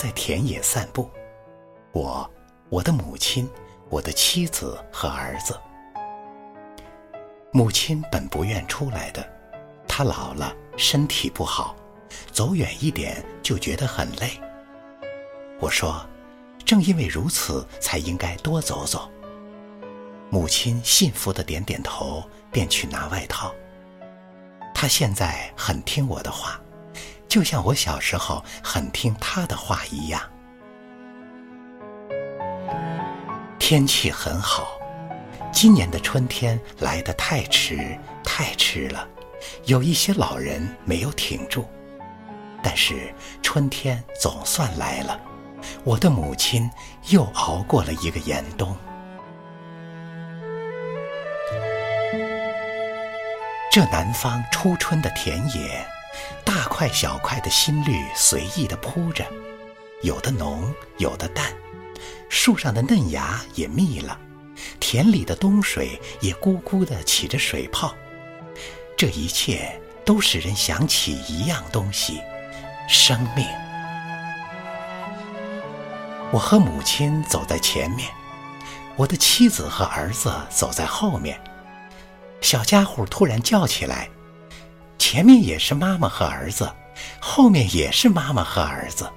在田野散步，我、我的母亲、我的妻子和儿子。母亲本不愿出来的，她老了，身体不好，走远一点就觉得很累。我说，正因为如此，才应该多走走。母亲信服的点点头，便去拿外套。她现在很听我的话，就像我小时候很听她的话一样。天气很好。今年的春天来得太迟，太迟了，有一些老人没有挺住。但是春天总算来了，我的母亲又熬过了一个严冬。这南方初春的田野，大块小块的新绿随意地铺着，有的浓，有的淡，树上的嫩芽也密了。田里的冬水也咕咕地起着水泡，这一切都使人想起一样东西——生命。我和母亲走在前面，我的妻子和儿子走在后面。小家伙突然叫起来：“前面也是妈妈和儿子，后面也是妈妈和儿子。”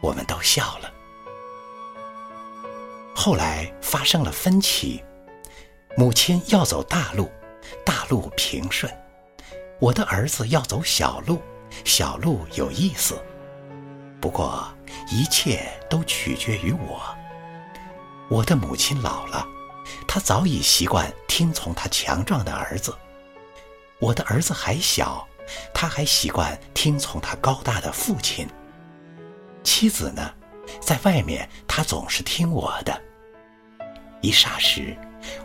我们都笑了。后来发生了分歧，母亲要走大路，大路平顺；我的儿子要走小路，小路有意思。不过一切都取决于我。我的母亲老了，她早已习惯听从她强壮的儿子；我的儿子还小，他还习惯听从他高大的父亲。妻子呢，在外面他总是听我的。一霎时，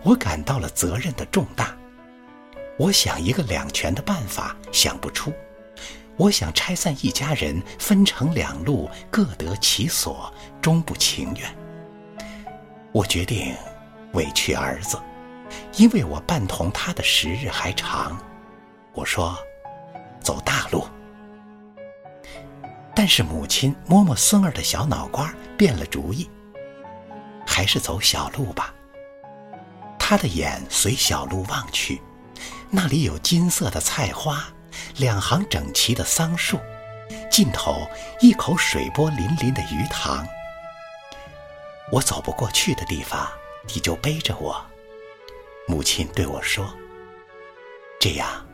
我感到了责任的重大。我想一个两全的办法，想不出。我想拆散一家人，分成两路，各得其所，终不情愿。我决定委屈儿子，因为我伴同他的时日还长。我说：“走大路。”但是母亲摸摸孙儿的小脑瓜，变了主意。还是走小路吧。他的眼随小路望去，那里有金色的菜花，两行整齐的桑树，尽头一口水波粼粼的鱼塘。我走不过去的地方，你就背着我。母亲对我说：“这样，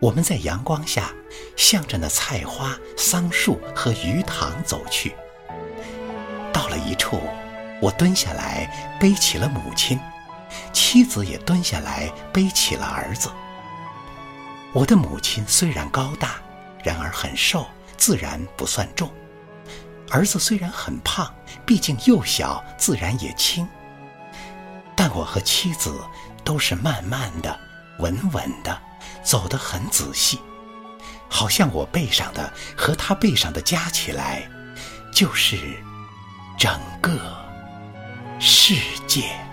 我们在阳光下，向着那菜花、桑树和鱼塘走去。到了一处。”我蹲下来背起了母亲，妻子也蹲下来背起了儿子。我的母亲虽然高大，然而很瘦，自然不算重；儿子虽然很胖，毕竟幼小，自然也轻。但我和妻子都是慢慢的、稳稳的，走得很仔细，好像我背上的和他背上的加起来，就是整个。世界。